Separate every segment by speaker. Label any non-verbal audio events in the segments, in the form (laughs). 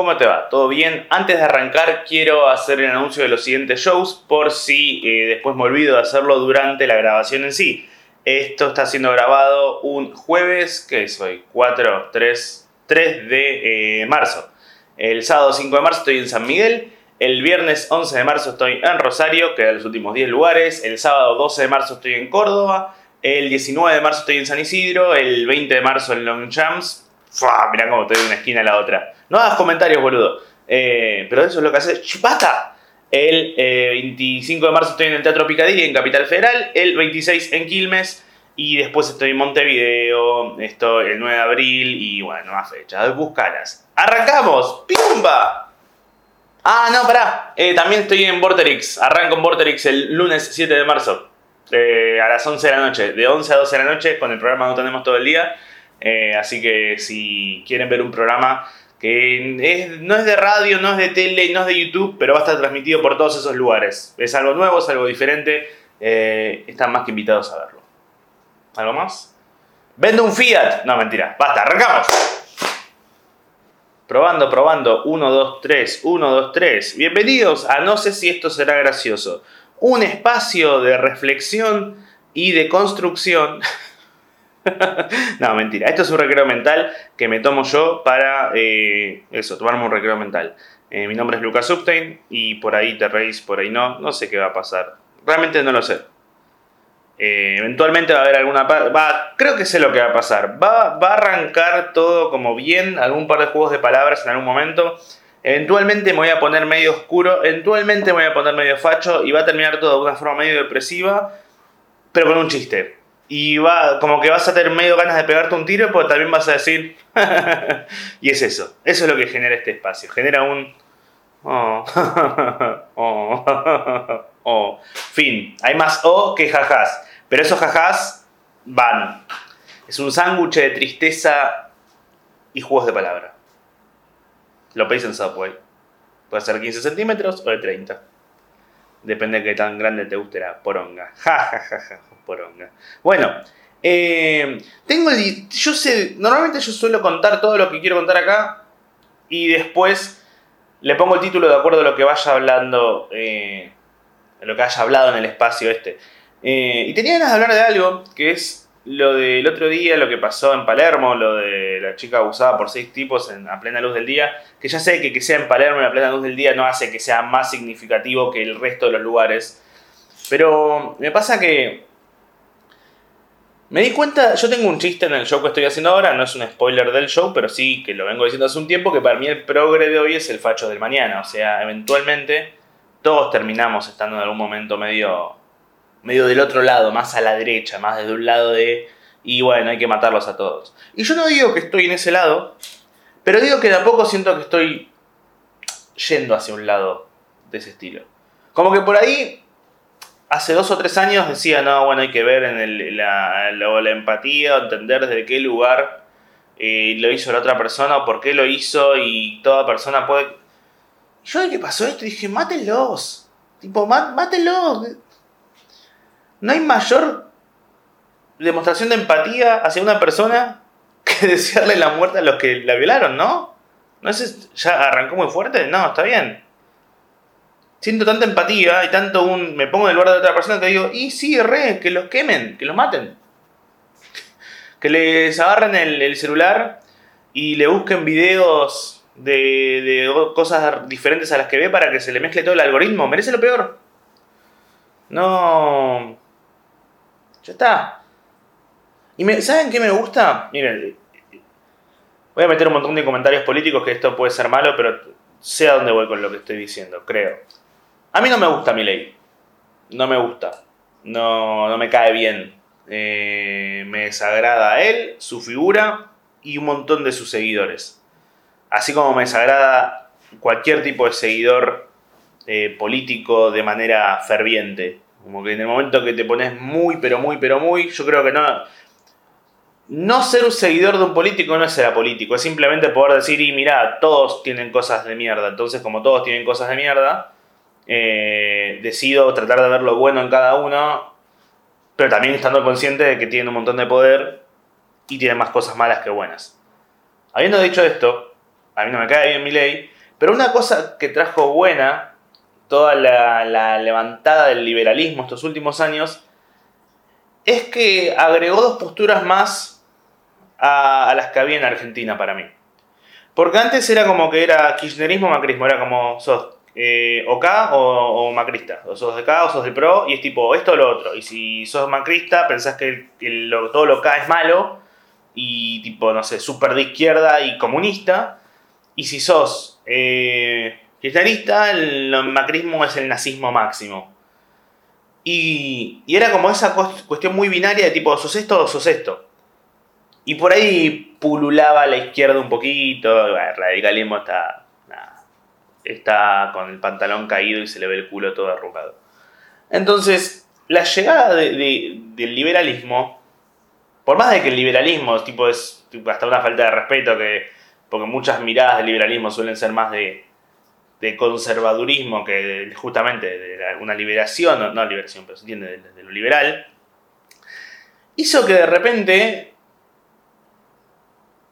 Speaker 1: ¿Cómo te va? ¿Todo bien? Antes de arrancar quiero hacer el anuncio de los siguientes shows por si eh, después me olvido de hacerlo durante la grabación en sí. Esto está siendo grabado un jueves, ¿qué es hoy? 4, 3, 3 de eh, marzo. El sábado 5 de marzo estoy en San Miguel. El viernes 11 de marzo estoy en Rosario, que de los últimos 10 lugares. El sábado 12 de marzo estoy en Córdoba. El 19 de marzo estoy en San Isidro. El 20 de marzo en Longchamps. Mirá cómo estoy de una esquina a la otra. No hagas comentarios, boludo. Eh, pero eso es lo que hace. ¡Basta! El 25 eh, de marzo estoy en el Teatro Picadilly en Capital Federal. El 26 en Quilmes. Y después estoy en Montevideo. Esto el 9 de abril. Y bueno, más fechas. Buscalas. ¡Arrancamos! ¡Pimba! Ah, no, pará. Eh, también estoy en Vorterix. Arranco en Vorterix el lunes 7 de marzo. a las 11 de la noche. De 11 a 12 de la noche. Con el programa no tenemos todo el día. Así que si quieren ver un programa que no es de radio, no es de tele, no es de YouTube, pero va a estar transmitido por todos esos lugares. Es algo nuevo, es algo diferente. Eh, están más que invitados a verlo. ¿Algo más? Vendo un Fiat. No, mentira. Basta, arrancamos. Probando, probando. 1, 2, 3. 1, 2, 3. Bienvenidos a No sé si esto será gracioso. Un espacio de reflexión y de construcción (laughs) (laughs) no, mentira. Esto es un recreo mental que me tomo yo para eh, eso, tomarme un recreo mental. Eh, mi nombre es Lucas Substein y por ahí te reís, por ahí no. No sé qué va a pasar. Realmente no lo sé. Eh, eventualmente va a haber alguna... Va, creo que sé lo que va a pasar. Va, va a arrancar todo como bien, algún par de juegos de palabras en algún momento. Eventualmente me voy a poner medio oscuro, eventualmente me voy a poner medio facho y va a terminar todo de una forma medio depresiva, pero con un chiste. Y va, como que vas a tener medio ganas de pegarte un tiro, pero también vas a decir. (laughs) y es eso. Eso es lo que genera este espacio. Genera un. Oh. (laughs) oh. (laughs) oh. Fin. Hay más O que jajás. Pero esos jajás van. Es un sándwich de tristeza y juegos de palabra. Lo pedís en Subway. Puede ser 15 centímetros o de 30. Depende de qué tan grande te guste la poronga. Ja, ja, ja, ja. Bueno, eh, tengo yo sé, normalmente yo suelo contar todo lo que quiero contar acá y después le pongo el título de acuerdo a lo que vaya hablando, eh, lo que haya hablado en el espacio este. Eh, y tenía ganas de hablar de algo que es lo del otro día, lo que pasó en Palermo, lo de la chica abusada por seis tipos en, a plena luz del día, que ya sé que que sea en Palermo a plena luz del día no hace que sea más significativo que el resto de los lugares. Pero me pasa que me di cuenta, yo tengo un chiste en el show que estoy haciendo ahora, no es un spoiler del show, pero sí que lo vengo diciendo hace un tiempo, que para mí el progre de hoy es el facho del mañana. O sea, eventualmente todos terminamos estando en algún momento medio, medio del otro lado, más a la derecha, más desde un lado de... Y bueno, hay que matarlos a todos. Y yo no digo que estoy en ese lado, pero digo que de a poco siento que estoy yendo hacia un lado de ese estilo. Como que por ahí hace dos o tres años decía, no, bueno, hay que ver en la, la, empatía, entender desde qué lugar eh, lo hizo la otra persona o por qué lo hizo y toda persona puede... Yo de que pasó esto dije, mátenlos. Tipo, mátenlos. No hay mayor demostración de empatía hacia una persona (laughs) que desearle la muerte a los que la violaron, ¿no? ¿No es, ya arrancó muy fuerte? No, está bien siento tanta empatía y tanto un. Me pongo en el lugar de otra persona que digo, y sí, re, que los quemen, que los maten. que les agarren el, celular y le busquen videos de, de, cosas diferentes a las que ve para que se le mezcle todo el algoritmo. Merece lo peor. No. Ya está. ¿Y me, saben qué me gusta? Miren, voy a meter un montón de comentarios políticos que esto puede ser malo, pero sé a dónde voy con lo que estoy diciendo, creo. A mí no me gusta mi ley. No me gusta. No, no me cae bien. Eh, me desagrada a él, su figura y un montón de sus seguidores. Así como me desagrada cualquier tipo de seguidor eh, político de manera ferviente. Como que en el momento que te pones muy, pero muy, pero muy, yo creo que no. No ser un seguidor de un político no es ser apolítico, es simplemente poder decir, y mira, todos tienen cosas de mierda. Entonces, como todos tienen cosas de mierda, eh, decido tratar de ver lo bueno en cada uno, pero también estando consciente de que tienen un montón de poder y tienen más cosas malas que buenas. Habiendo dicho esto, a mí no me cae bien mi ley, pero una cosa que trajo buena toda la, levantada del liberalismo estos últimos años es que agregó dos posturas más a, a las que había en Argentina para mí. Porque antes era como que era kirchnerismo macrismo, era como sos eh, o K o, macrista, o sos de K o sos de pro, y es tipo esto o lo otro. Y si sos macrista, pensás que todo lo K es malo, y tipo, no sé, súper de izquierda y comunista. Y si sos eh, kirchnerista, el macrismo es el nazismo máximo. Y, y era como esa cuestión muy binaria de tipo, sos esto o sos esto. Y por ahí pululaba a la izquierda un poquito, el radicalismo está, está con el pantalón caído y se le ve el culo todo arrugado. Entonces, la llegada del liberalismo, por más de que el liberalismo tipo, es hasta una falta de respeto, que, porque muchas miradas del liberalismo suelen ser más de, de conservadurismo que justamente de una liberación, no, liberación, pero se entiende, de lo liberal, hizo que de repente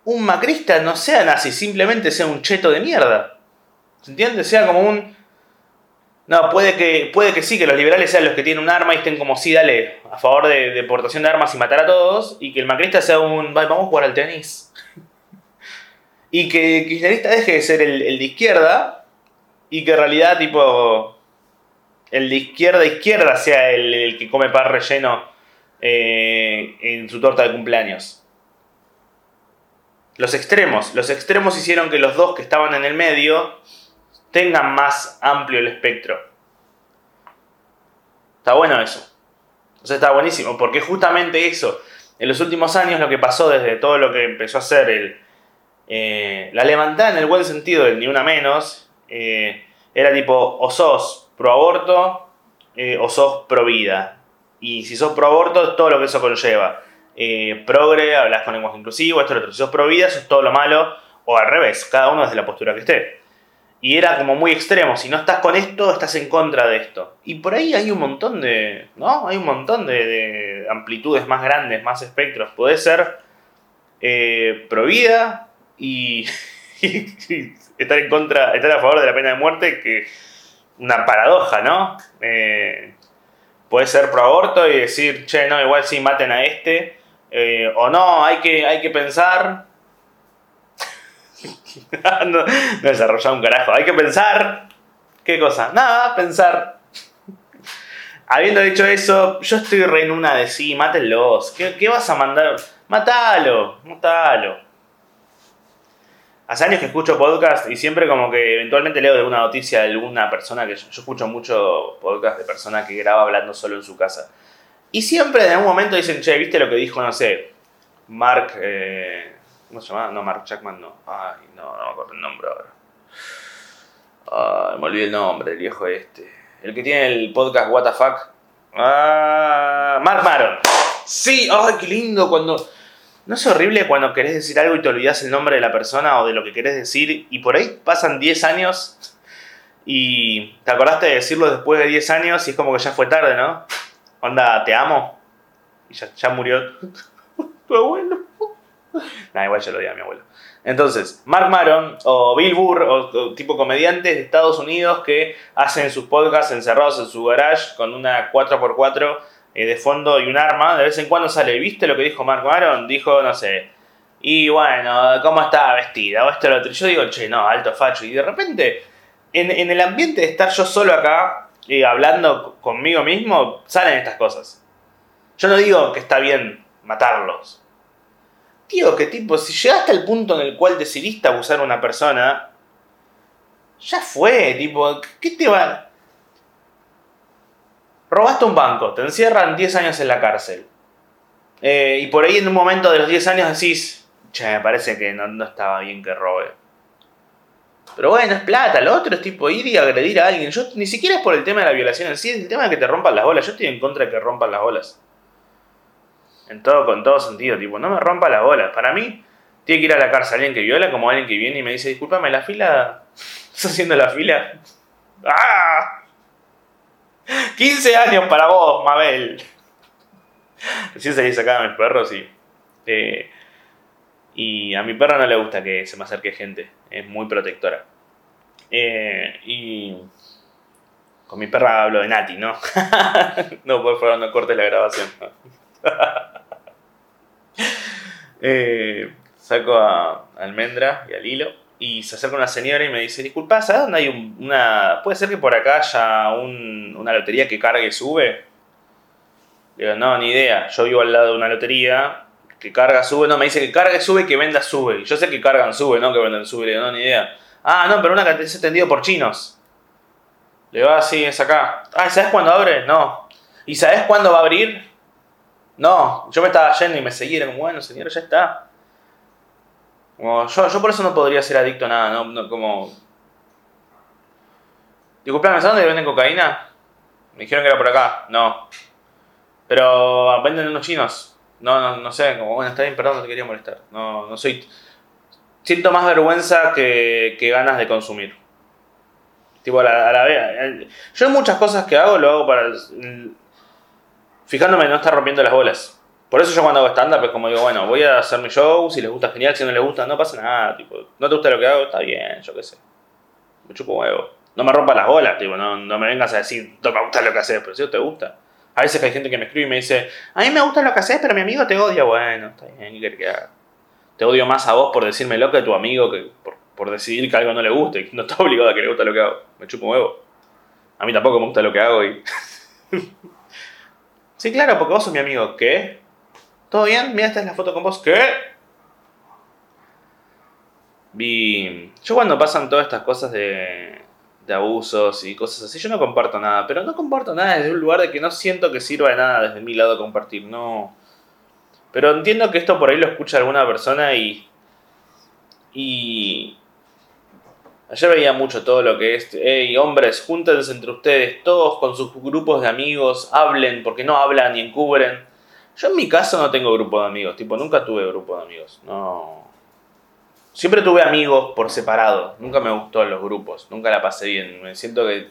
Speaker 1: un macrista no sea nazi, simplemente sea un cheto de mierda. ¿Se entiende? Sea como un... No, puede que, puede que sí, que los liberales sean los que tienen un arma y estén como, sí, dale, a favor de deportación de armas y matar a todos, y que el macrista sea un, vamos a jugar al tenis. (laughs) y que el kirchnerista deje de ser el, de izquierda, y que en realidad, tipo, el de izquierda izquierda sea el, que come pan relleno eh, en su torta de cumpleaños. Los extremos. Los extremos hicieron que los dos que estaban en el medio tengan más amplio el espectro. Está bueno eso. O sea, está buenísimo, porque justamente eso, en los últimos años lo que pasó desde todo lo que empezó a ser el, eh, la levantada en el buen sentido del ni una menos, eh, era tipo, o sos pro aborto eh, o sos pro vida. Y si sos pro aborto todo lo que eso conlleva progre, hablas con lenguaje inclusivo, esto, lo otro. Si sos pro vida, eso es todo lo malo, o al revés, cada uno desde la postura que esté. Y era como muy extremo, si no estás con esto, estás en contra de esto. Y por ahí hay un montón de, ¿no? Hay un montón de, amplitudes más grandes, más espectros. Puede ser eh, pro vida (laughs) y, estar en contra, estar a favor de la pena de muerte, que una paradoja, ¿no? Eh, ser pro aborto y decir, che, no, igual sí, maten a este, eh, o no, hay que, hay que pensar. (laughs) no, desarrollar un carajo. Hay que pensar. ¿Qué cosa? Nada, pensar. (laughs) Habiendo dicho eso, yo estoy re en una de sí, mátenlos. ¿Qué, ¿Qué, vas a mandar? Matalo, matalo. Hace años que escucho podcast y siempre como que eventualmente leo de una noticia de alguna persona que yo, yo escucho mucho podcast de persona que graba hablando solo en su casa. Y siempre en algún momento dicen, che, ¿viste lo que dijo, no sé, Mark, eh, ¿cómo se llama? No, Mark Jackman no. Ay, no, no me acuerdo el nombre ahora. Ay, me olvidé el nombre, el viejo este. El que tiene el podcast What the Fuck. Ah, Mark Maron. Sí, ay, qué lindo cuando... ¿No es horrible cuando querés decir algo y te olvidas el nombre de la persona o de lo que querés decir y por ahí pasan 10 años y te acordaste de decirlo después de 10 años y es como que ya fue tarde, ¿no? Onda, te amo. Y ya, murió (laughs) tu abuelo. (laughs) Nah, igual ya lo di a mi abuelo. Entonces, Mark Maron o Bill Burr o, tipo comediantes de Estados Unidos que hacen sus podcasts encerrados en su garage con una 4x4 eh, de fondo y un arma. De vez en cuando sale, ¿viste lo que dijo Mark Maron? Dijo, no sé. Y bueno, ¿cómo estaba vestida? O esto lo otro. Yo digo, che, no, alto facho. Y de repente, en, en el ambiente de estar yo solo acá, y hablando conmigo mismo, salen estas cosas. Yo no digo que está bien matarlos. Digo que tipo, si llegaste al punto en el cual decidiste abusar a una persona, ya fue, tipo, ¿qué te va? Robaste un banco, te encierran 10 años en la cárcel. Eh, y por ahí en un momento de los 10 años decís, che, me parece que no, no estaba bien que robe. Pero bueno, es plata. Lo otro es tipo ir y agredir a alguien. Yo ni siquiera es por el tema de la violación en sí, es el tema de que te rompan las bolas. Yo estoy en contra de que rompan las bolas. En todo, con todo sentido, tipo, no me rompa las bolas. Para mí, tiene que ir a la cárcel alguien que viola como alguien que viene y me dice, discúlpame, la fila. (laughs) ¿Estás haciendo la fila? ¡Ah! 15 años para vos, Mabel. Recién salí sacada a mis perros y. Eh, y a mi perro no le gusta que se me acerque gente. Es muy protectora. Eh, y con mi perra hablo de Nati, ¿no? (laughs) no, por favor, no cortes la grabación. (laughs) Eh, saco a Almendra y al hilo y se acerca una señora y me dice, disculpa, ¿sabes dónde hay una... Puede ser que por acá haya una lotería que cargue y sube? digo, no, ni idea. Yo vivo al lado de una lotería que carga, sube. No, me dice que carga, sube, que venda, sube. Yo sé que cargan, sube, no que vendan, sube. Le digo, no, ni idea. Ah, no, pero una que es atendido por chinos. Le digo, ah, sí, es acá. Ah, ¿sabes cuándo abre? No. ¿Y sabes cuándo va a abrir? No, yo me estaba yendo y me seguía, como, bueno, señor, ya está. Como, yo, yo por eso no podría ser adicto a nada, ¿no? como... Disculpame, ¿sabes dónde venden cocaína? Me dijeron que era por acá. No. Pero venden unos chinos. No, no, no sé, como, bueno, está bien, perdón, no te quería molestar. No, no soy... Siento más vergüenza que, que ganas de consumir. Tipo, a la, a la vez. Yo muchas cosas que hago, lo hago para fijándome no estar rompiendo las bolas. Por eso yo cuando hago stand-up es como digo, bueno, voy a hacer mi show, si les gusta genial, si no les gusta, no pasa nada, tipo, no te gusta lo que hago, está bien, yo qué sé. Me chupo huevo. No me rompas las bolas, tipo, no, no me vengas a decir, no me gusta lo que haces, pero si te gusta. A veces hay gente que me escribe y me dice, a mí me gusta lo que haces, pero mi amigo te odia. Bueno, está bien, ¿qué quieres que haga? Te odio más a vos por decirme lo que a tu amigo que por, por decidir que algo no le guste. No está obligado a que le guste lo que hago. Me chupo huevo. A mí tampoco me gusta lo que hago y... (laughs) Sí, claro, porque vos sos mi amigo. ¿Qué? ¿Todo bien? Mira, esta es la foto con vos. ¿Qué? Vi. Yo cuando pasan todas estas cosas de, de abusos y cosas así, yo no comparto nada. Pero no comparto nada desde un lugar de que no siento que sirva de nada desde mi lado compartir. No. Pero entiendo que esto por ahí lo escucha alguna persona y. Y. Ayer veía mucho todo lo que es, hey, hombres, júntense entre ustedes, todos con sus grupos de amigos, hablen, porque no hablan ni encubren. Yo en mi caso no tengo grupo de amigos, tipo, nunca tuve grupo de amigos, no. Siempre tuve amigos por separado, nunca me gustó los grupos, nunca la pasé bien. Me siento que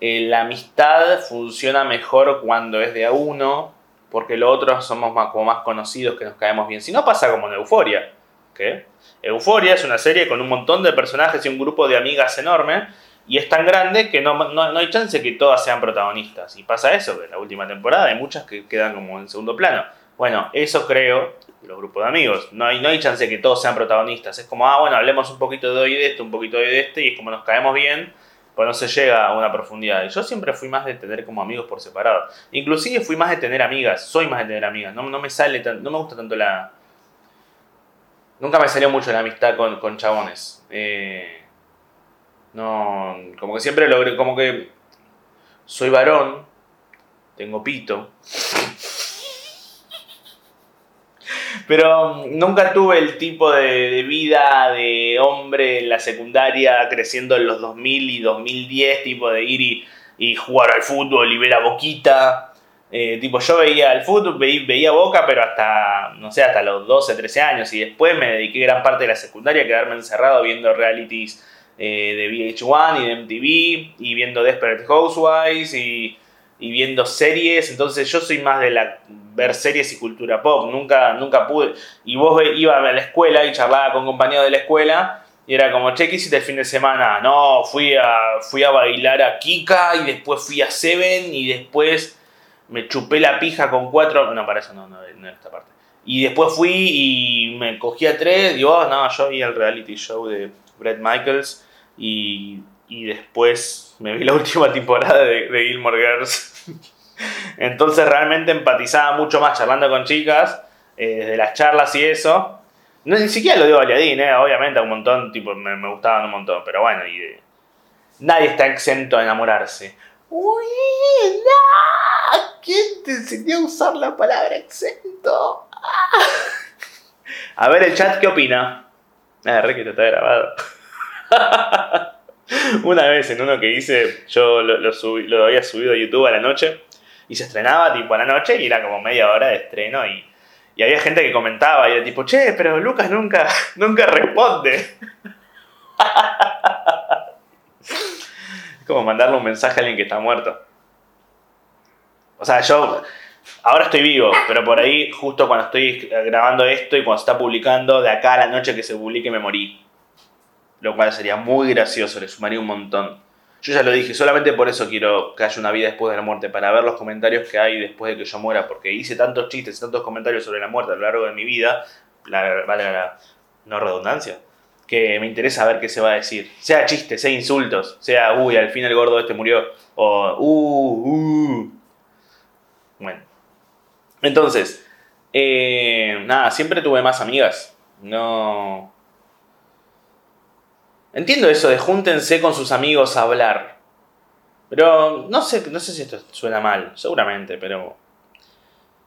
Speaker 1: eh, la amistad funciona mejor cuando es de a uno, porque los otros somos más, como más conocidos, que nos caemos bien. Si no pasa como en Euforia, ¿qué? Euforia es una serie con un montón de personajes y un grupo de amigas enorme. Y es tan grande que no, no, hay chance que todas sean protagonistas. Y pasa eso, que en la última temporada hay muchas que quedan como en segundo plano. Bueno, eso creo los grupos de amigos. No hay, no hay chance que todos sean protagonistas. Es como, ah, bueno, hablemos un poquito de hoy de este, un poquito de este, y es como nos caemos bien, pues no se llega a una profundidad. Y yo siempre fui más de tener como amigos por separado. Inclusive fui más de tener amigas, soy más de tener amigas. No, no me sale, no me gusta tanto la, Nunca me salió mucho la amistad con, con chabones. Eh, no, como que siempre logré, como que soy varón, tengo pito. Pero nunca tuve el tipo de, vida de hombre en la secundaria creciendo en los 2000 y 2010, tipo de ir y, y jugar al fútbol y ver a Boquita eh, tipo, yo veía el fútbol, veía, Boca, pero hasta, no sé, hasta los 12, 13 años. Y después me dediqué gran parte de la secundaria a quedarme encerrado viendo realities eh, de VH1 y de MTV, y viendo Desperate Housewives, y, y, viendo series. Entonces yo soy más de la ver series y cultura pop. Nunca, nunca pude. Y vos iba a la escuela y charlaba con compañeros de la escuela. Y era como, che, ¿qué hiciste el fin de semana? No, fui a, fui a bailar a Kika y después fui a Seven y después me chupé la pija con cuatro. No, para eso no, no, no esta parte. Y después fui y me cogí a tres. Digo, oh, no, yo vi el reality show de Brett Michaels. Y, y después me vi la (laughs) última temporada de, de Gilmore Girls. (laughs) Entonces realmente empatizaba mucho más charlando con chicas, eh, de las charlas y eso. Ni siquiera lo digo Aliadín, eh, obviamente un montón, tipo, me, me, gustaban un montón, pero bueno, y nadie está exento a enamorarse. Uy, ¿Quién te enseñó a usar la palabra exento? A ver el chat, ¿qué opina? Ah, re que te está grabado. (laughs) Una vez en uno que hice, yo lo, lo, había subido a YouTube a la noche y se estrenaba tipo a la noche y era como media hora de estreno y, y había gente que comentaba y era tipo, che, pero Lucas nunca, (laughs) nunca responde. (laughs) como mandarle un mensaje a alguien que está muerto. O sea, yo ahora estoy vivo, pero por ahí, justo cuando estoy grabando esto y cuando se está publicando, de acá a la noche que se publique me morí. lo cual sería muy gracioso, le sumaría un montón. Yo ya lo dije, solamente por eso quiero que haya una vida después de la muerte, para ver los comentarios que hay después de que yo muera, porque hice tantos chistes y tantos comentarios sobre la muerte a lo largo de mi vida, la, vale la no redundancia, que me interesa ver qué se va a decir. Sea chistes, sea insultos, sea, uy, al fin el gordo este murió, o, uh, uh. Bueno. Entonces, eh, nada, siempre tuve más amigas. No. Entiendo eso de júntense con sus amigos a hablar. Pero no sé, no sé si esto suena mal, seguramente, pero.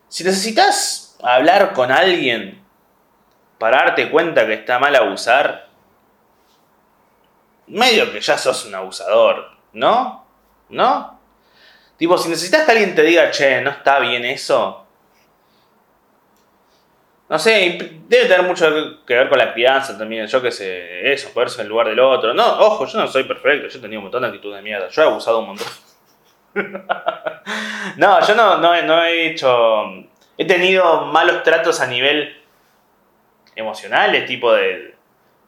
Speaker 1: Si necesitas hablar con alguien para darte cuenta que está mal abusar, medio que ya sos un abusador, ¿no? ¿No? Tipo, si necesitas que alguien te diga, che, no está bien eso. No sé, debe tener mucho que ver con la crianza también. Yo qué sé, eso, ponerse en el lugar del otro. No, ojo, yo no soy perfecto. Yo he tenido un montón de actitud de mierda. Yo he abusado un montón. (laughs) no, yo no, no, no he hecho. He tenido malos tratos a nivel emocionales, tipo de...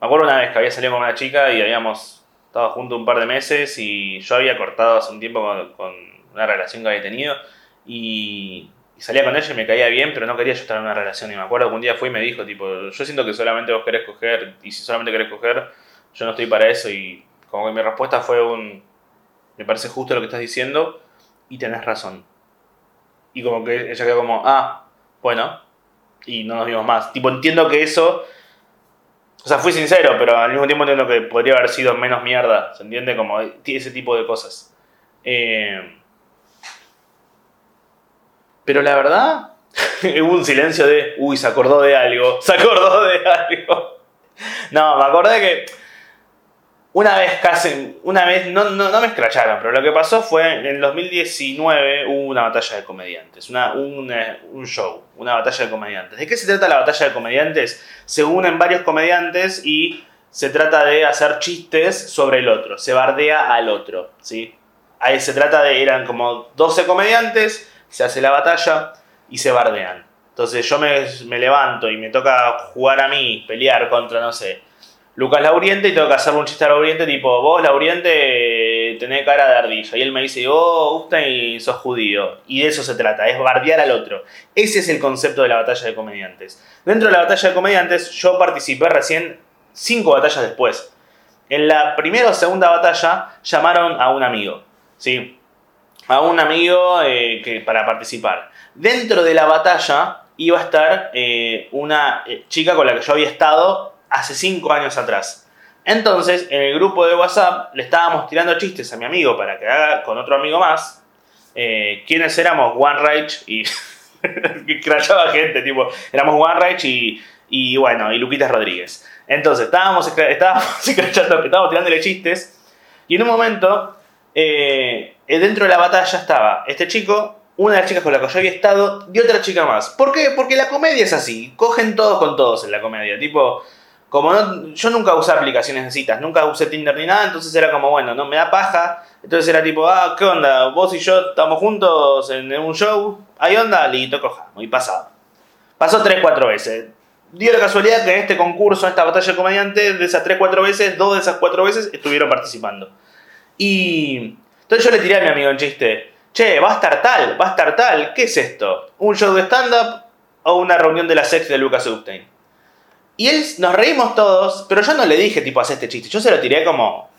Speaker 1: Me acuerdo una vez que había salido con una chica y habíamos estado juntos un par de meses y yo había cortado hace un tiempo con, una relación que había tenido y, salía con ella y me caía bien, pero no quería yo estar en una relación. Y me acuerdo que un día fue y me dijo, tipo, yo siento que solamente vos querés coger y si solamente querés coger, yo no estoy para eso y como que mi respuesta fue un, me parece justo lo que estás diciendo y tenés razón. Y como que ella quedó como, ah, bueno, y no nos vimos más. Tipo, entiendo que eso. O sea, fui sincero, pero al mismo tiempo entiendo que podría haber sido menos mierda. ¿Se entiende? Como ese tipo de cosas. Eh, pero la verdad, (laughs) hubo un silencio de. Uy, se acordó de algo. Se acordó de algo. (laughs) No, me acordé que una vez casi, una vez, no, no, me escracharon, pero lo que pasó fue en el 2019 hubo una batalla de comediantes, una, un, eh, un, show, una batalla de comediantes. ¿De qué se trata la batalla de comediantes? Se unen varios comediantes y se trata de hacer chistes sobre el otro, se bardea al otro, ¿sí? Ahí se trata de, eran como 12 comediantes, se hace la batalla y se bardean. Entonces yo me, me levanto y me toca jugar a mí, pelear contra, no sé, Lucas Lauriente y tengo que hacerle un chiste a Lauriente tipo, vos Lauriente tenés cara de ardilla. Y él me dice, oh, usted sos judío. Y de eso se trata, es bardear al otro. Ese es el concepto de la batalla de comediantes. Dentro de la batalla de comediantes yo participé recién cinco batallas después. En la primera o segunda batalla llamaron a un amigo, ¿sí? A un amigo eh, que, para participar. Dentro de la batalla iba a estar eh, una eh, chica con la que yo había estado hace 5 años atrás. Entonces, en el grupo de WhatsApp le estábamos tirando chistes a mi amigo para que haga con otro amigo más. Eh, ¿Quiénes éramos? One Rage y. (laughs) crachaba gente, tipo. Éramos One Rage y, y bueno, y Luquitas Rodríguez. Entonces, estábamos, estábamos, (laughs) estábamos tirándole chistes. Y en un momento, eh, dentro de la batalla estaba este chico, una de las chicas con la que yo había estado y otra chica más. ¿Por qué? Porque la comedia es así. Cogen todos con todos en la comedia. Tipo, como no, yo nunca usé aplicaciones de citas, nunca usé Tinder ni nada, entonces era como, bueno, no me da paja. Entonces era tipo, ah, ¿qué onda? Vos y yo estamos juntos en un show, ¿hay onda? Listo, cojamos. Y pasado. Pasó 3-4 veces. Dio la casualidad que en este concurso, en esta batalla de comediantes, de esas 3-4 veces, dos de esas 4 veces estuvieron participando. Y entonces yo le tiré a mi amigo en chiste, che, va a estar tal, va a estar tal, ¿qué es esto? ¿Un show de stand-up o una reunión de la sex de Lucas Epstein? Y él, nos reímos todos, pero yo no le dije, tipo, haz este chiste. Yo se lo tiré como.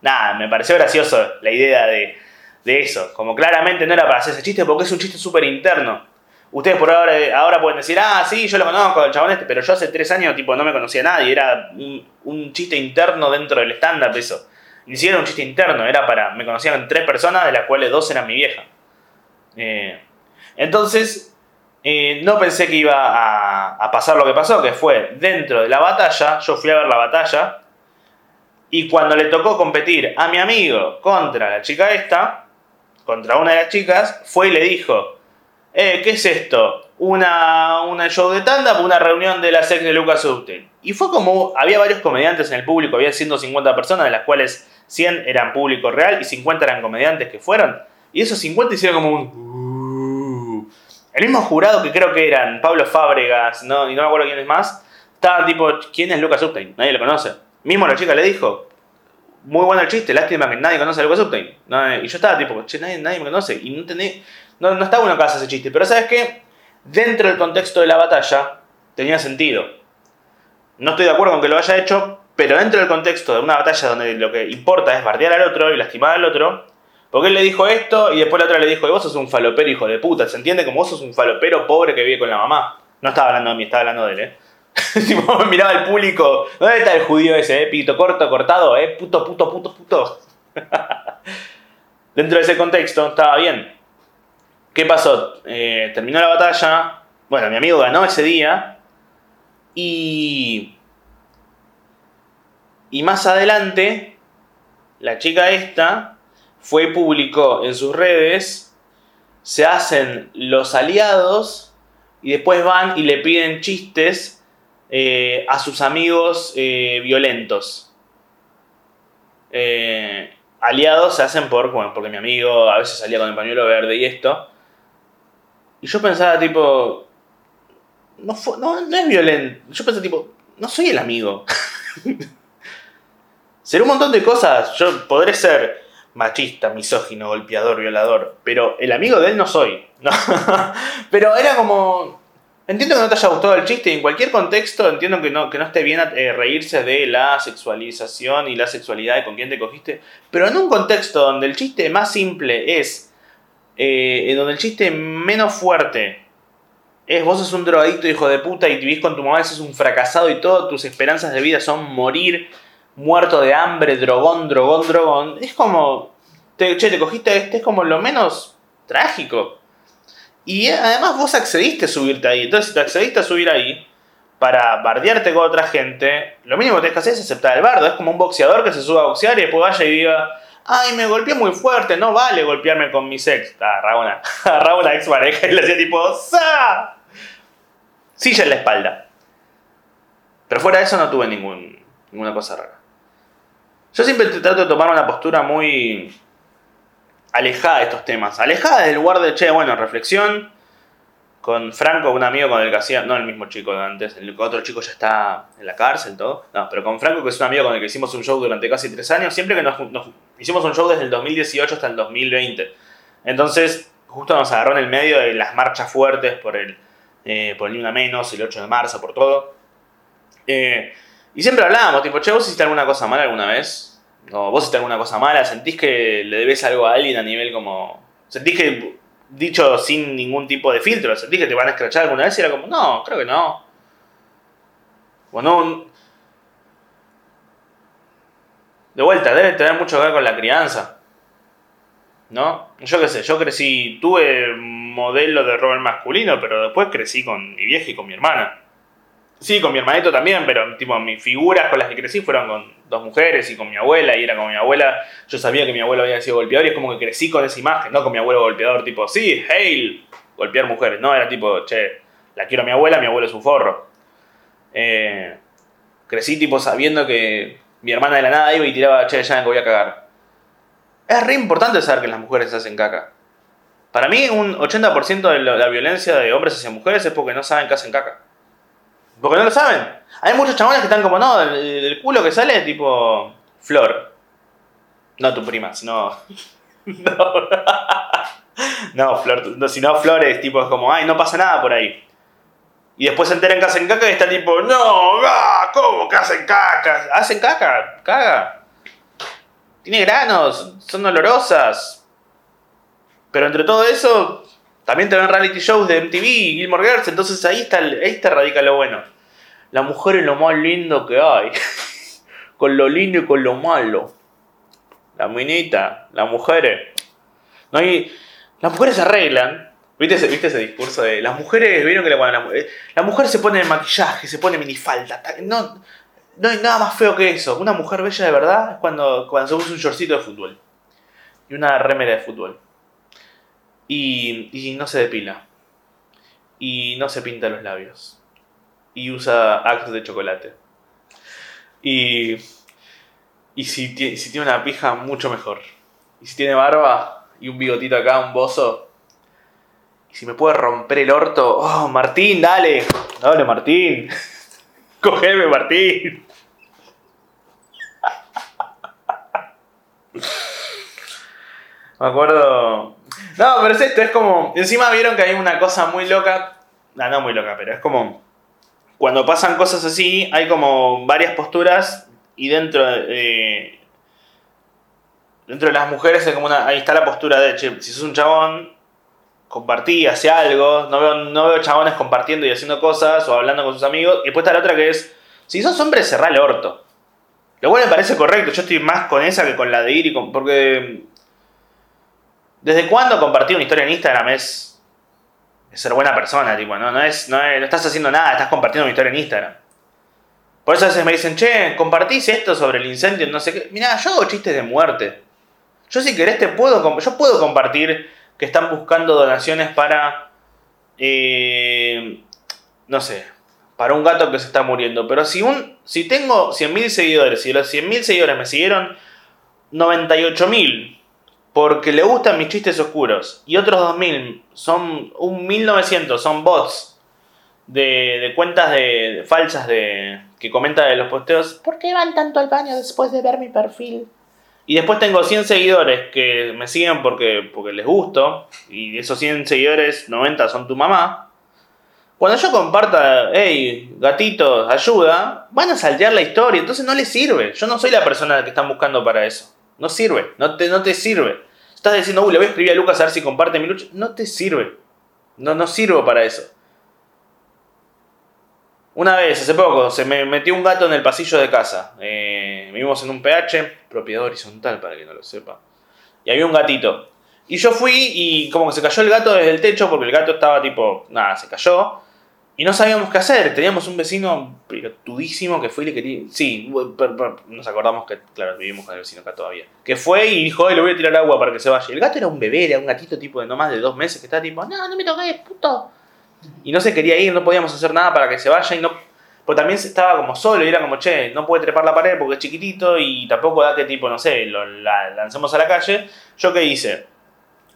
Speaker 1: Nada, me pareció gracioso la idea de, eso. Como claramente no era para hacer ese chiste porque es un chiste súper interno. Ustedes por ahora, ahora pueden decir, ah, sí, yo lo conozco, el chabón este, pero yo hace tres años, tipo, no me conocía a nadie. Era un, chiste interno dentro del stand-up, eso. Ni siquiera un chiste interno, era para. Me conocían tres personas, de las cuales dos eran mi vieja. Eh, entonces, no pensé que iba a, pasar lo que pasó, que fue dentro de la batalla, yo fui a ver la batalla, y cuando le tocó competir a mi amigo contra la chica esta, contra una de las chicas, fue y le dijo, eh, ¿qué es esto? Una, una show de tanda una reunión de la sex de Lucas Upton. Y fue como, había varios comediantes en el público, había 150 personas, de las cuales 100 eran público real y 50 eran comediantes que fueron. Y esos 50 hicieron como un... El mismo jurado que creo que eran Pablo Fábregas, ¿no? y no me acuerdo quién es más, estaba tipo, ¿quién es Lucas Upstein? Nadie lo conoce. Mismo la chica le dijo, muy bueno el chiste, lástima que nadie conoce a Lucas Upton. No, y yo estaba tipo, che, nadie, nadie me conoce. Y no, tenía, no, no está bueno que hagas ese chiste. Pero ¿sabes qué? Dentro del contexto de la batalla, tenía sentido. No estoy de acuerdo con que lo haya hecho, pero dentro del contexto de una batalla donde lo que importa es bardear al otro y lastimar al otro, porque él le dijo esto y después la otra le dijo, vos sos un falopero hijo de puta, ¿se entiende? Como vos sos un falopero pobre que vive con la mamá. No estaba hablando de mí, estaba hablando de él, ¿eh? (laughs) tipo, miraba al público. ¿Dónde está el judío ese, eh? Pito corto, cortado, eh? Puto, puto, puto, puto. (laughs) Dentro de ese contexto estaba bien. ¿Qué pasó? Eh, terminó la batalla. Bueno, mi amigo ganó ese día. Y. Y más adelante, la chica esta fue y publicó en sus redes. Se hacen los aliados y después van y le piden chistes eh, a sus amigos eh, violentos. Eh, aliados se hacen por, bueno, porque mi amigo a veces salía con el pañuelo verde y esto. Y yo pensaba tipo, no, no, es violento. Yo pensaba tipo, no soy el amigo. (laughs) Seré un montón de cosas. Yo podré ser machista, misógino, golpeador, violador. Pero el amigo de él no soy. (laughs) pero era como Entiendo que no te haya gustado el chiste y en cualquier contexto entiendo que no, que no esté bien eh, reírse de la sexualización y la sexualidad de con quién te cogiste, pero en un contexto donde el chiste más simple es, eh, en donde el chiste menos fuerte es vos sos un drogadicto hijo de puta y vivís con tu mamá, sos un fracasado y todas tus esperanzas de vida son morir muerto de hambre, drogón, drogón, drogón, es como, te, che, te cogiste este, es como lo menos trágico. Y además vos accediste a subirte ahí. Entonces, si te accediste a subir ahí para bardearte con otra gente, lo mínimo que tenés que hacer es aceptar el bardo. Es como un boxeador que se sube a boxear y después vaya y diga, ay, me golpeé muy fuerte, no vale golpearme con mi ex. Agarraba una, (laughs) agarraba una ex pareja y le hacía tipo, ¡sa! Silla en la espalda. Pero fuera de eso no tuve ningún, ninguna cosa rara. Yo siempre trato de tomar una postura muy alejada de estos temas. Alejada del lugar de, che, bueno, reflexión. Con Franco, un amigo con el que hacía, no el mismo chico de antes, el otro chico ya está en la cárcel, todo. No, pero con Franco, que es un amigo con el que hicimos un show durante casi tres años, siempre que nos, hicimos un show desde el 2018 hasta el 2020. Entonces, justo nos agarró en el medio de las marchas fuertes por el, eh, por el Ni Menos, el 8 de marzo, por todo. Eh, y siempre hablábamos, tipo, che, ¿vos hiciste alguna cosa mala alguna vez? No, vos hiciste alguna cosa mala, sentís que le debes algo a alguien a nivel como. Sentís que, dicho sin ningún tipo de filtro, sentís que te van a escrachar alguna vez y era como, no, creo que no. Bueno, de vuelta, debe tener mucho que ver con la crianza. ¿No? Yo qué sé, yo crecí, tuve modelo de rol masculino, pero después crecí con mi vieja y con mi hermana. Sí, con mi hermanito también, pero tipo mis figuras con las que crecí fueron con dos mujeres y con mi abuela, y era con mi abuela. Yo sabía que mi abuelo había sido golpeador y es como que crecí con esa imagen, no con mi abuelo golpeador, tipo, sí, hail, golpear mujeres. No, era tipo, che, la quiero a mi abuela, mi abuelo es un forro. Eh, crecí tipo sabiendo que mi hermana de la nada iba y tiraba, che, ya me voy a cagar. Es re importante saber que las mujeres hacen caca. Para mí, un 80% de la violencia de hombres hacia mujeres es porque no saben que hacen caca. Porque no lo saben. Hay muchos chabones que están como, no, del, culo que sale tipo Flor. No tu prima, sino... (laughs) no. no, Flor, no, sino Flores, tipo, es como, ay, no pasa nada por ahí. Y después se enteran que hacen caca y está tipo, no, ¿cómo que hacen caca? ¿Hacen caca? Caga. Tiene granos, son olorosas. Pero entre todo eso, también te ven reality shows de MTV y Gilmore Girls, entonces ahí está, ahí está radica lo bueno. La mujer es lo más lindo que hay. (laughs) con lo lindo y con lo malo. La minita, las mujeres. No hay. Las mujeres se arreglan. ¿Viste ese, ¿Viste ese discurso de las mujeres? ¿Vieron que la, la, mujer se pone maquillaje, se pone minifalda? No, no hay nada más feo que eso. Una mujer bella de verdad es cuando, cuando se usa un shortcito de fútbol. Y una remera de fútbol. Y, y no se depila. Y no se pinta los labios y usa Axe de chocolate. Y, y si, si tiene una pija, mucho mejor. Y si tiene barba y un bigotito acá, un bozo. Y si me puede romper el orto. Oh, Martín, dale. Dale, Martín. (laughs) Cogeme, Martín. Me acuerdo. No, pero es esto, es como. Encima vieron que hay una cosa muy loca. No, no muy loca, pero es como. Cuando pasan cosas así, hay como varias posturas y dentro de. dentro de las mujeres hay como una, ahí está la postura de, che, si sos un chabón, compartí, hace algo, no veo, no veo chabones compartiendo y haciendo cosas o hablando con sus amigos. Y después está la otra que es, si sos hombre, cerrá el orto. Lo cual me parece correcto, yo estoy más con esa que con la de ir y con... Porque... ¿Desde cuándo compartir una historia en Instagram es ser buena persona? Tipo, ¿no? No, es, no, es- no estás haciendo nada, estás compartiendo una historia en Instagram. Por eso a veces me dicen, che, compartís esto sobre el incendio, no sé qué. Mirá, yo hago chistes de muerte. Yo si querés te puedo, yo puedo compartir que están buscando donaciones para, eh, no sé, para un gato que se está muriendo. Pero si, un, si tengo 100.000 seguidores y de los 100.000 seguidores me siguieron 98.000 porque le gustan mis chistes oscuros y otros 2.000 son un 1.900 son bots de, de cuentas de, falsas de que comentan de los posteos. ¿Por qué van tanto al baño después de ver mi perfil? Y después tengo 100 seguidores que me siguen porque, porque les gusto. Y de esos 100 seguidores, 90 son tu mamá. Cuando yo comparta, hey, gatitos, ayuda, van a saltear la historia. Entonces no les sirve. Yo no soy la persona que están buscando para eso. No sirve. No te, no te sirve. Estás diciendo, uy, le voy a escribir a Lucas a ver si comparte mi lucha. No te sirve. No, no sirvo para eso. Una vez, hace poco, se me metió un gato en el pasillo de casa. Eh, vivimos en un PH, propiedad horizontal para que no lo sepa. Y había un gatito. Y yo fui y como que se cayó el gato desde el techo porque el gato estaba tipo, nada, se cayó. Y no sabíamos qué hacer. Teníamos un vecino pilotudísimo que fue y le quería... Sí, nos acordamos que, claro, vivimos con el vecino acá todavía. Que fue y dijo, "Ay, le voy a tirar agua para que se vaya. El gato era un bebé, era un gatito tipo de no más de dos meses que estaba tipo, no, no me toques, puto. Y no se quería ir, no podíamos hacer nada para que se vaya y no... Pues también estaba como solo y era como, che, no puede trepar la pared porque es chiquitito y tampoco da que tipo, no sé, lo la- lancemos a la calle. ¿Yo qué hice?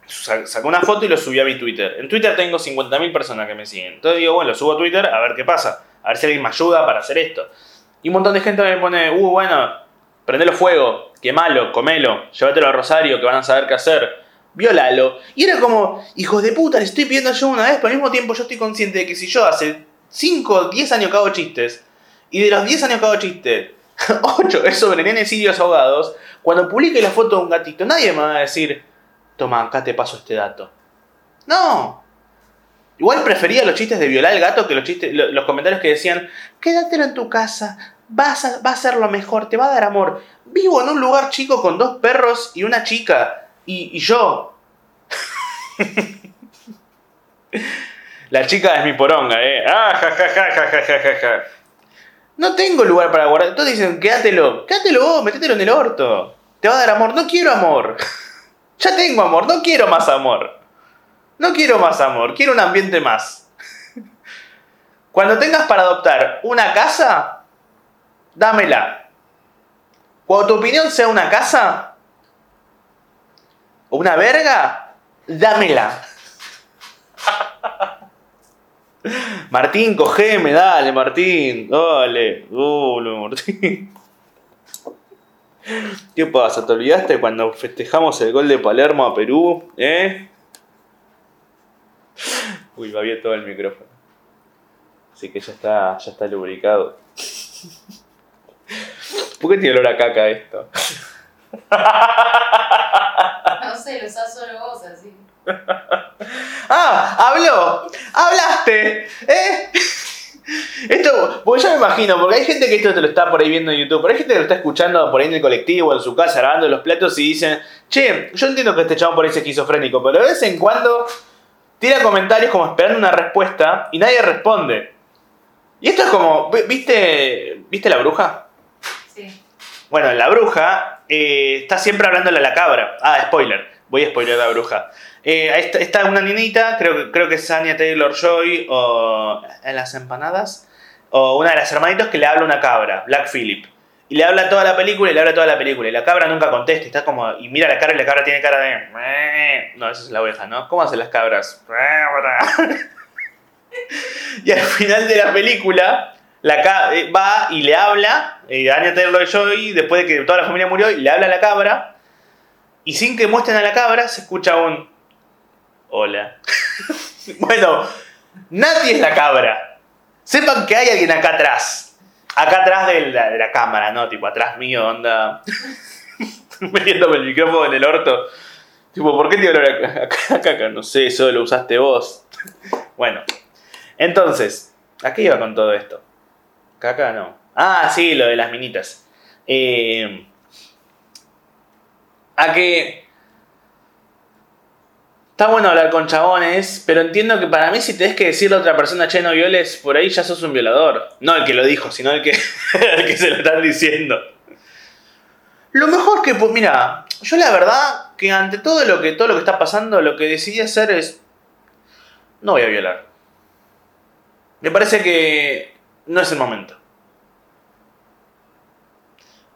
Speaker 1: Sa- Sacé una foto y lo subí a mi Twitter. En Twitter tengo 50.000 personas que me siguen. Entonces digo, bueno, lo subo a Twitter a ver qué pasa. A ver si alguien me ayuda para hacer esto. Y un montón de gente me pone, uh, bueno, prendelo fuego, quemalo, comelo, llévatelo a Rosario que van a saber qué hacer. Violalo. Y era como, hijos de puta, le estoy pidiendo yo una vez, pero al mismo tiempo yo estoy consciente de que si yo hace 5 o 10 años que hago chistes, y de los 10 años que hago chistes, (laughs) 8 es sobre nenes sirios ahogados, cuando publique la foto de un gatito, nadie me va a decir, Toma, acá te paso este dato. No. Igual prefería los chistes de violar al gato que los, chistes, los comentarios que decían, quédatelo en tu casa, vas a, va a ser lo mejor, te va a dar amor. Vivo en un lugar chico con dos perros y una chica. Y, yo. (laughs) La chica es mi poronga, eh. Ah, ja, ja, ja, ja, ja, ja, ja. no tengo lugar para guardar. Entonces dicen, quédatelo. Quédatelo vos, metételo en el orto. Te va a dar amor. No quiero amor. (laughs) Ya tengo amor. No quiero más amor. No quiero más amor. Quiero un ambiente más. (laughs) Cuando tengas para adoptar una casa, dámela. Cuando tu opinión sea una casa o una verga, dámela. (laughs) Martín, cogeme, dale, Martín. Dale, dale, Martín. ¿Qué pasa? ¿Te olvidaste cuando festejamos el gol de Palermo a Perú? ¿Eh? Uy, va bien todo el micrófono. Así que ya está, ya está lubricado. ¿Por qué tiene olor a caca esto?
Speaker 2: No sé, lo usás solo vos así. (laughs)
Speaker 1: ¡Ah! ¡Habló! ¡Hablaste! ¿Eh? Esto, porque yo me imagino, porque hay gente que esto te lo está por ahí viendo en YouTube, pero hay gente que lo está escuchando por ahí en el colectivo, en su casa, lavando los platos y dicen, che, yo entiendo que este chabón por ahí es esquizofrénico, pero de vez en cuando tira comentarios como esperando una respuesta y nadie responde. Y esto es como, vi- ¿viste, ¿viste la bruja?
Speaker 2: Sí.
Speaker 1: Bueno, la bruja eh, está siempre hablándole a la cabra. Ah, spoiler. Voy a spoiler a la bruja. Eh, está, una niñita, creo, creo que es Anya Taylor Joy o en las empanadas, o una de las hermanitos que le habla una cabra, Black Phillip. Y le habla toda la película y le habla toda la película. Y la cabra nunca contesta. Está como. Y mira la cara y la cabra tiene cara de. No, esa es la oveja, ¿no? ¿Cómo hacen las cabras? (laughs) y al final de la película, la eh, va y le habla. Eh, Anya Taylor Joy, después de que toda la familia murió, y le habla a la cabra. Y sin que muestren a la cabra, se escucha un. Hola. (laughs) bueno, nadie es la cabra. Sepan que hay alguien acá atrás. Acá atrás de la, de la cámara, ¿no? Tipo, atrás mío, onda. (laughs) Metiéndome el micrófono en el orto. Tipo, ¿por qué te olor a a- a caca? No sé, eso lo usaste vos. (laughs) bueno, entonces, ¿a qué iba con todo esto? Caca no. Ah, sí, lo de las minitas. Eh, a que. Está bueno hablar con chabones, pero entiendo que para mí si tenés que decirle a otra persona, che, no violes, por ahí ya sos un violador. No el que lo dijo, sino el que, (laughs) el que se lo están diciendo. Lo mejor que, pues, mira, yo la verdad que ante todo lo que todo lo que está pasando, lo que decidí hacer es no voy a violar. Me parece que no es el momento.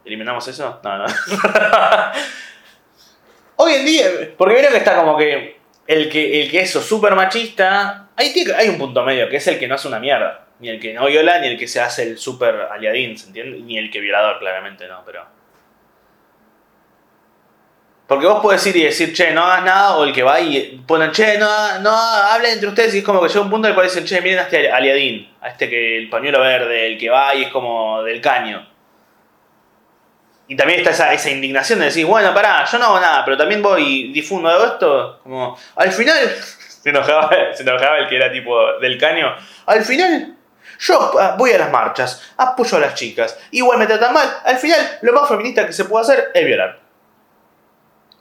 Speaker 1: ¿Eliminamos eso? No, no. (laughs) Hoy en día, porque vieron que está como que el que, el que es súper machista, hay, hay un punto medio, que es el que no hace una mierda. Ni el que no viola, ni el que se hace el súper aliadín, ¿se entiende? Ni el que violador, claramente no, pero... Porque vos podés ir y decir, che, no hagas nada, o el que va y ponen, che, no, no hablen entre ustedes, y es como que llega un punto en el cual dicen, che, miren a este aliadín, a este que el pañuelo verde, el que va y es como del caño. Y también está esa, esa indignación de decir, bueno, pará, yo no hago nada, pero también voy y difundo esto, como, al final, (laughs) se enojaba, se enojaba el que era tipo del caño, al final, yo ah, voy a las marchas, apoyo a las chicas, igual me tratan mal, al final, lo más feminista que se puede hacer es violar.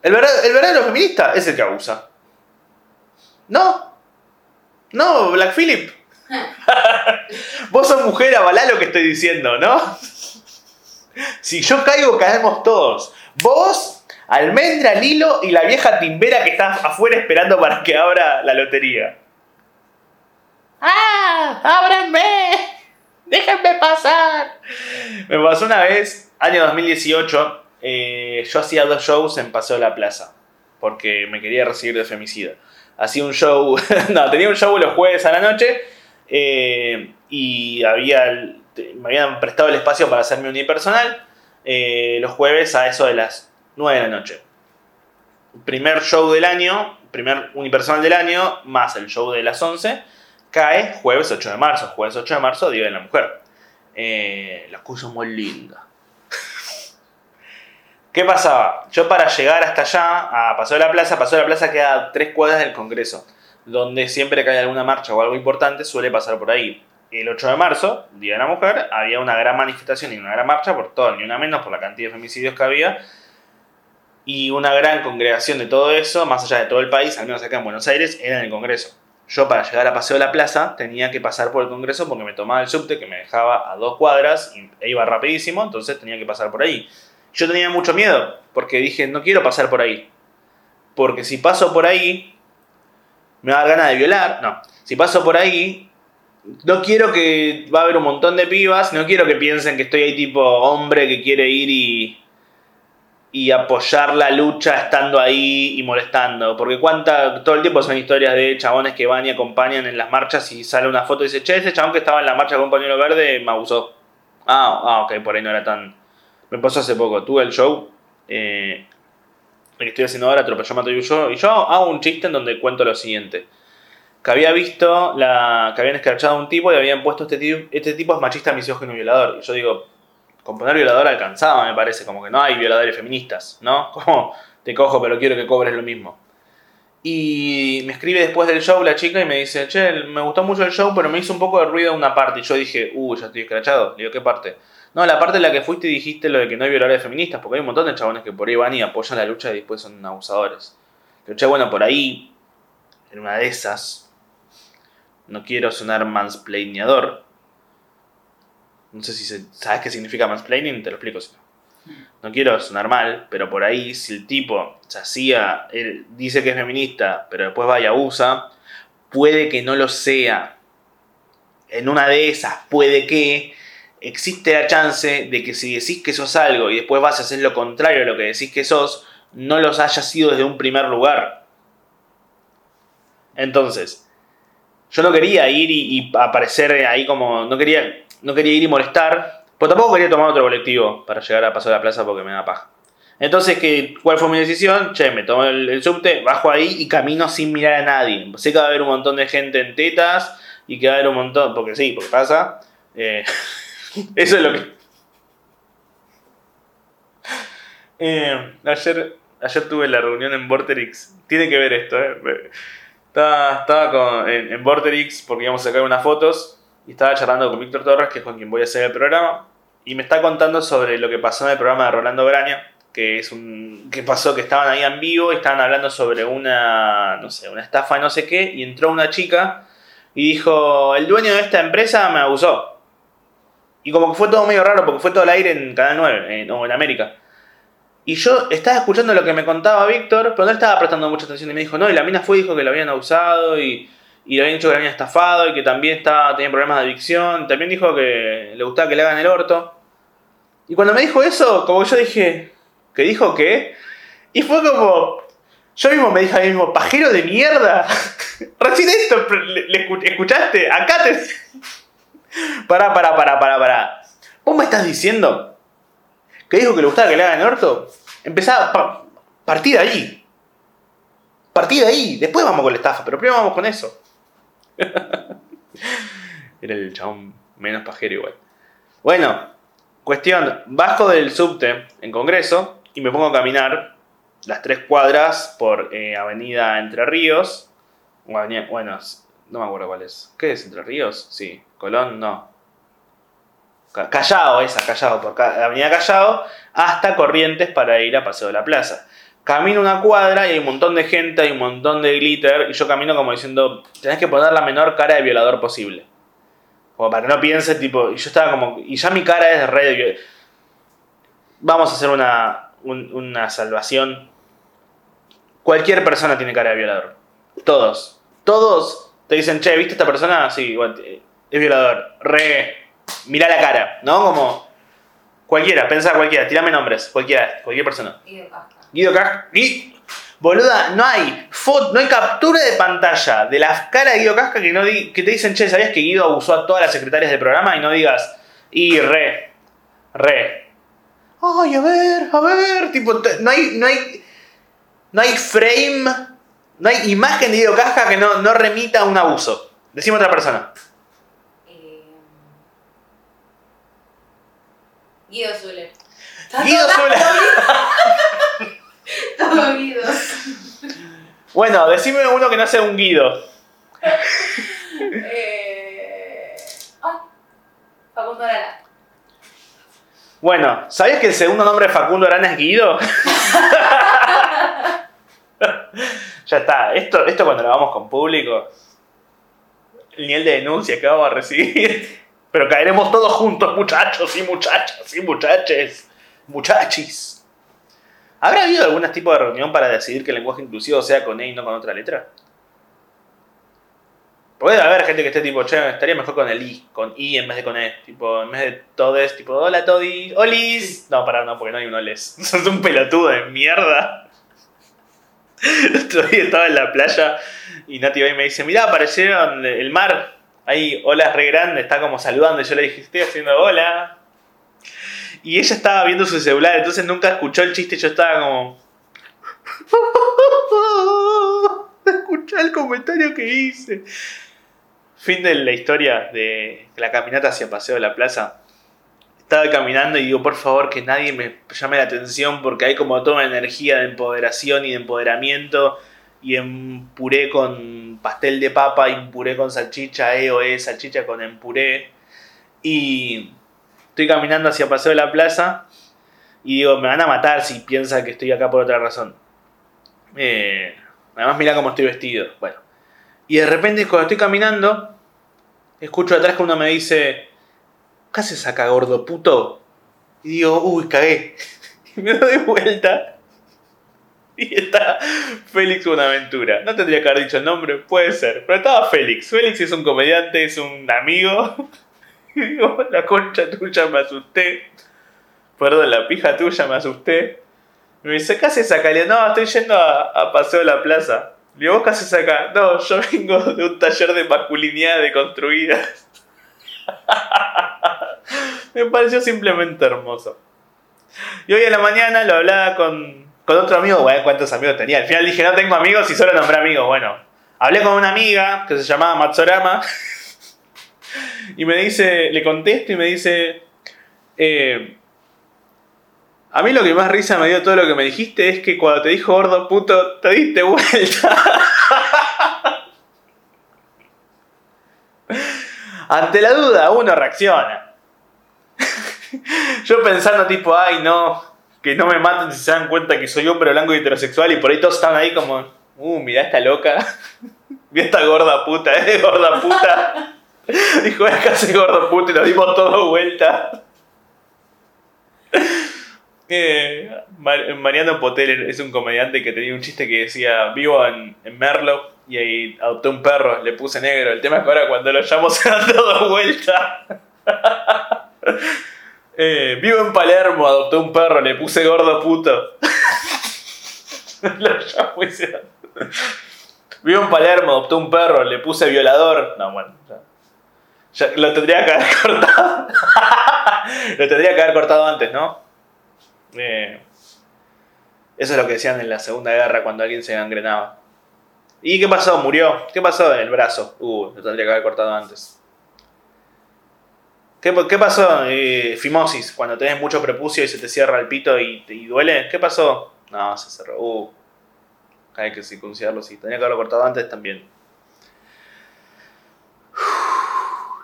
Speaker 1: El, verdad- el verdadero feminista es el que abusa. ¿No? No, Black Phillip. (laughs) (laughs) Vos sos mujer, avalá lo que estoy diciendo, ¿no? Si yo caigo, caemos todos. Vos, Almendra, Lilo y la vieja timbera que está afuera esperando para que abra la lotería. ¡Ah! ¡Ábranme! ¡Déjenme pasar! Me pasó una vez, año 2018, eh, yo hacía dos shows en Paseo de la Plaza, porque me quería recibir de femicida. Hacía un show, (laughs) no, tenía un show los jueves a la noche eh, y había, me habían prestado el espacio para hacer mi unipersonal eh, los jueves a eso de las 9 de la noche. Primer show del año, primer unipersonal del año, más el show de las 11, cae jueves 8 de marzo. Jueves 8 de marzo, Día de la Mujer. Eh, la cosa muy linda. (laughs) ¿Qué pasaba? Yo para llegar hasta allá, a Paseo de la Plaza, Paseo de la Plaza queda a tres cuadras del Congreso, donde siempre que hay alguna marcha o algo importante suele pasar por ahí. El 8 de marzo, Día de la Mujer, había una gran manifestación y una gran marcha por todo, ni una menos por la cantidad de femicidios que había, y una gran congregación de todo eso, más allá de todo el país, al menos acá en Buenos Aires, era en el Congreso. Yo para llegar a Paseo de la Plaza tenía que pasar por el Congreso porque me tomaba el subte que me dejaba a dos cuadras e iba rapidísimo, entonces tenía que pasar por ahí. Yo tenía mucho miedo porque dije, no quiero pasar por ahí. Porque si paso por ahí, me va a dar ganas de violar. No, si paso por ahí, no quiero que va a haber un montón de pibas, no quiero que piensen que estoy ahí tipo hombre que quiere ir y, y apoyar la lucha estando ahí y molestando. Porque cuánta, todo el tiempo son historias de chabones que van y acompañan en las marchas y sale una foto y dice, che, ese chabón que estaba en la marcha con pañuelo verde me abusó. Ah, ah, ok, por ahí no era tan... Me pasó hace poco, tuve el show, eh, el que estoy haciendo ahora, atropelló, mato y huyó, y yo hago un chiste en donde cuento lo siguiente. Que había visto la, que habían escrachado a un tipo y habían puesto este tipo, este tipo es machista, misógino y violador. Y yo digo, con poner violador alcanzaba, me parece, como que no hay violadores feministas, ¿no? (laughs) Como, te cojo pero quiero que cobres lo mismo. Y me escribe después del show la chica y me dice, che, me gustó mucho el show, pero me hizo un poco de ruido una parte. Y yo dije, uh, ya estoy escrachado. Le digo, ¿qué parte? No, la parte en la que fuiste y dijiste lo de que no hay violadores feministas, porque hay un montón de chabones que por ahí van y apoyan la lucha y después son abusadores. Pero che, bueno, por ahí, en una de esas, no quiero sonar mansplaineador. No sé si se- sabes qué significa mansplaining, te lo explico no. Quiero sonar mal, pero por ahí, si el tipo se hacía, él dice que es feminista, pero después va y abusa, puede que no lo sea. En una de esas, puede que existe la chance de que si decís que sos algo y después vas a hacer lo contrario de lo que decís que sos, no los hayas sido desde un primer lugar. Entonces, yo no quería ir y, aparecer ahí como. No quería, no quería ir y molestar. Pero tampoco quería tomar otro colectivo para llegar a Paso de la Plaza porque me da paja. Entonces, ¿qué, ¿cuál fue mi decisión? Che, me tomo el, el subte, bajo ahí y camino sin mirar a nadie. Sé que va a haber un montón de gente en tetas y que va a haber un montón, porque sí, porque pasa. Eh, (laughs) eso es lo que... (laughs) Eh, ayer, ayer tuve la reunión en Vorterix. Tiene que ver esto, eh. Estaba, estaba con- en, en Vorterix porque íbamos a sacar unas fotos y estaba charlando con Víctor Torres, que es con quien voy a hacer el programa. Y me está contando sobre lo que pasó en el programa de Rolando Graña, que es un. que pasó que estaban ahí en vivo y estaban hablando sobre una. no sé, una estafa no sé qué, y entró una chica y dijo: El dueño de esta empresa me abusó. Y como que fue todo medio raro porque fue todo al aire en Canal 9 en- o en América. Y yo estaba escuchando lo que me contaba Víctor, pero no estaba prestando mucha atención. Y me dijo, no, y la mina fue y dijo que lo habían abusado y, y le habían dicho que le habían estafado y que también estaba, tenía problemas de adicción. También dijo que le gustaba que le hagan el orto. Y cuando me dijo eso, como yo dije, ¿que dijo qué? Y fue como, yo mismo me dije a mí mismo, pajero de mierda. (laughs) Recién esto, le, le escu- ¿escuchaste? Acá te... (laughs) Pará, pará, pará, pará, pará. ¿Vos me estás diciendo que dijo que le gustaba que le hagan el orto? Empezaba, pa, partí de ahí. Partí de ahí. Después vamos con la estafa, pero primero vamos con eso. (laughs) Era el chabón menos pajero igual. Bueno, cuestión. Bajo del subte en Congreso y me pongo a caminar las tres cuadras por eh, Avenida Entre Ríos. Bueno, no me acuerdo cuál es. ¿Qué es Entre Ríos? Sí. Colón, no. Ca- Callao, esa, Callao, por Avenida Callao, hasta Corrientes para ir a Paseo de la Plaza. Camino una cuadra y hay un montón de gente, hay un montón de glitter, y yo camino como diciendo, tenés que poner la menor cara de violador posible. Como para que no piense, tipo, y yo estaba como, y ya mi cara es re de Vamos a hacer una, un- una salvación. Cualquier persona tiene cara de violador. Todos. Todos te dicen, che, ¿viste esta persona? Sí, igual, eh, es violador. Re. Mirá la cara, ¿no? Como. Cualquiera, pensá cualquiera, tirame nombres, cualquiera, cualquier persona.
Speaker 2: Guido Casca.
Speaker 1: Guido Casca. Y. Boluda, no hay foto, no hay captura de pantalla de la cara de Guido Casca que, no di- que te dicen, che, ¿sabías que Guido abusó a todas las secretarias del programa? Y no digas, y re, re. Ay, a ver, a ver, tipo, no hay, no hay, no hay frame, no hay imagen de Guido Casca que no, no remita a un abuso. Decime otra persona.
Speaker 2: Guido Zuller.
Speaker 1: Guido Zuller. (laughs)
Speaker 2: Todo Guido.
Speaker 1: Bueno, decime uno que no sea un Guido. (laughs)
Speaker 2: Eh, ay, Facundo Arana.
Speaker 1: Bueno, ¿sabías que el segundo nombre de Facundo Arana es Guido? (laughs) ya está, esto, esto cuando lo vamos con público, el nivel de denuncia que vamos a recibir. Pero caeremos todos juntos, muchachos y muchachas y muchaches. Muchachis. ¿Habrá habido algún tipo de reunión para decidir que el lenguaje inclusivo sea con E y no con otra letra? Puede haber gente que esté tipo, che, estaría mejor con el I, con I en vez de con E. Tipo, en vez de todes, tipo, hola todis, olis. No, pará, no, porque no hay un oles. (laughs) Sos un pelotudo de mierda. El otro día estaba en la playa y Nati va y me dice, mirá, aparecieron el mar. Ahí, olas re grandes, está como saludando. Y yo le dije, estoy haciendo hola. Y ella estaba viendo su celular, entonces nunca escuchó el chiste yo estaba como... (laughs) Escuchá el comentario que hice. Fin de la historia de la caminata hacia Paseo de la Plaza. Estaba caminando y digo, por favor, que nadie me llame la atención porque hay como toda una energía de empoderación y de empoderamiento. Y en puré con pastel de papa y con salchicha, E o E, salchicha con en puré. Y estoy caminando hacia Paseo de la Plaza y digo, me van a matar si piensan que estoy acá por otra razón. Eh, además, mira cómo estoy vestido. Bueno. Y de repente, cuando estoy caminando, escucho atrás que uno me dice: ¿Qué haces acá, gordo puto? Y digo: Uy, cagué. (laughs) Y me doy vuelta. Y está Félix Buenaventura. No tendría que haber dicho el nombre, puede ser. Pero estaba Félix. Félix es un comediante, es un amigo. (laughs) Y digo: La concha tuya, me asusté. Perdón, la pija tuya, me asusté. Me dice: ¿Qué haces acá? Le No, estoy yendo a, a Paseo de la Plaza. Le digo, ¿vos qué haces acá? No, yo (laughs) vengo de un taller de masculinidad deconstruida. (laughs) Me pareció simplemente hermoso. Y hoy en la mañana lo hablaba con, con otro amigo, bueno, ¿cuántos amigos tenía? Al final dije, no tengo amigos y solo nombré amigos. Bueno, hablé con una amiga que se llamaba Matsorama (laughs) y me dice, le contesto y me dice, eh, a mí lo que más risa me dio todo lo que me dijiste es que cuando te dijo gordo puto, te diste vuelta. (laughs) Ante la duda, uno reacciona. (laughs) Yo pensando tipo, ay no, que no me maten si se dan cuenta que soy hombre blanco y heterosexual y por ahí todos están ahí como, uh, mira esta loca. (laughs) Mira esta gorda puta, (laughs) ¿eh? Gorda puta. (laughs) Dijo, es casi gordo puta y nos dimos todo vuelta. Eh, Mar- Mariano Potel es un comediante que tenía un chiste que decía, vivo en, en Merlo y ahí adopté un perro, le puse negro. El tema es que ahora cuando lo llamo se dan todo vuelta. Eh, vivo en Palermo, adopté un perro, le puse gordo puto. (laughs) lo Vivo en Palermo, adopté un perro, le puse violador. No, bueno. ya. Ya lo tendría que haber (laughs) cortado. (laughs) lo tendría que haber cortado antes, ¿no? Eh, eso es lo que decían en la Segunda Guerra cuando alguien se gangrenaba. ¿Y qué pasó? ¿Murió? ¿Qué pasó en el brazo? Uh, lo tendría que haber cortado antes. ¿Qué, pasó? Eh, fimosis, cuando tenés mucho prepucio y se te cierra el pito y, y duele. ¿Qué pasó? No, se cerró. Uh, hay que circuncidarlo, sí. Tenía que haberlo cortado antes también.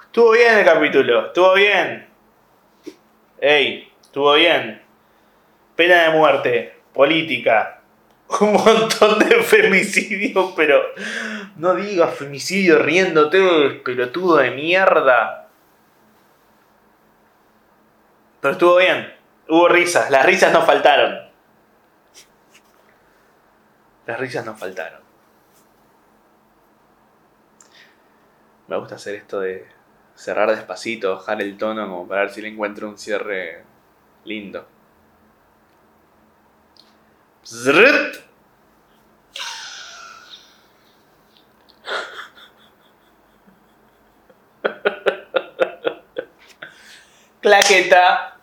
Speaker 1: Estuvo bien el capítulo, estuvo bien. Ey, estuvo bien. Pena de muerte, política, (laughs) un montón de femicidios, pero no digas femicidio riéndote, pelotudo de mierda. Pero estuvo bien, hubo risas, las risas no faltaron. Las risas no faltaron. Me gusta hacer esto de cerrar despacito, bajar el tono como para ver si le encuentro un cierre lindo. Zrrt. (laughs) Claqueta.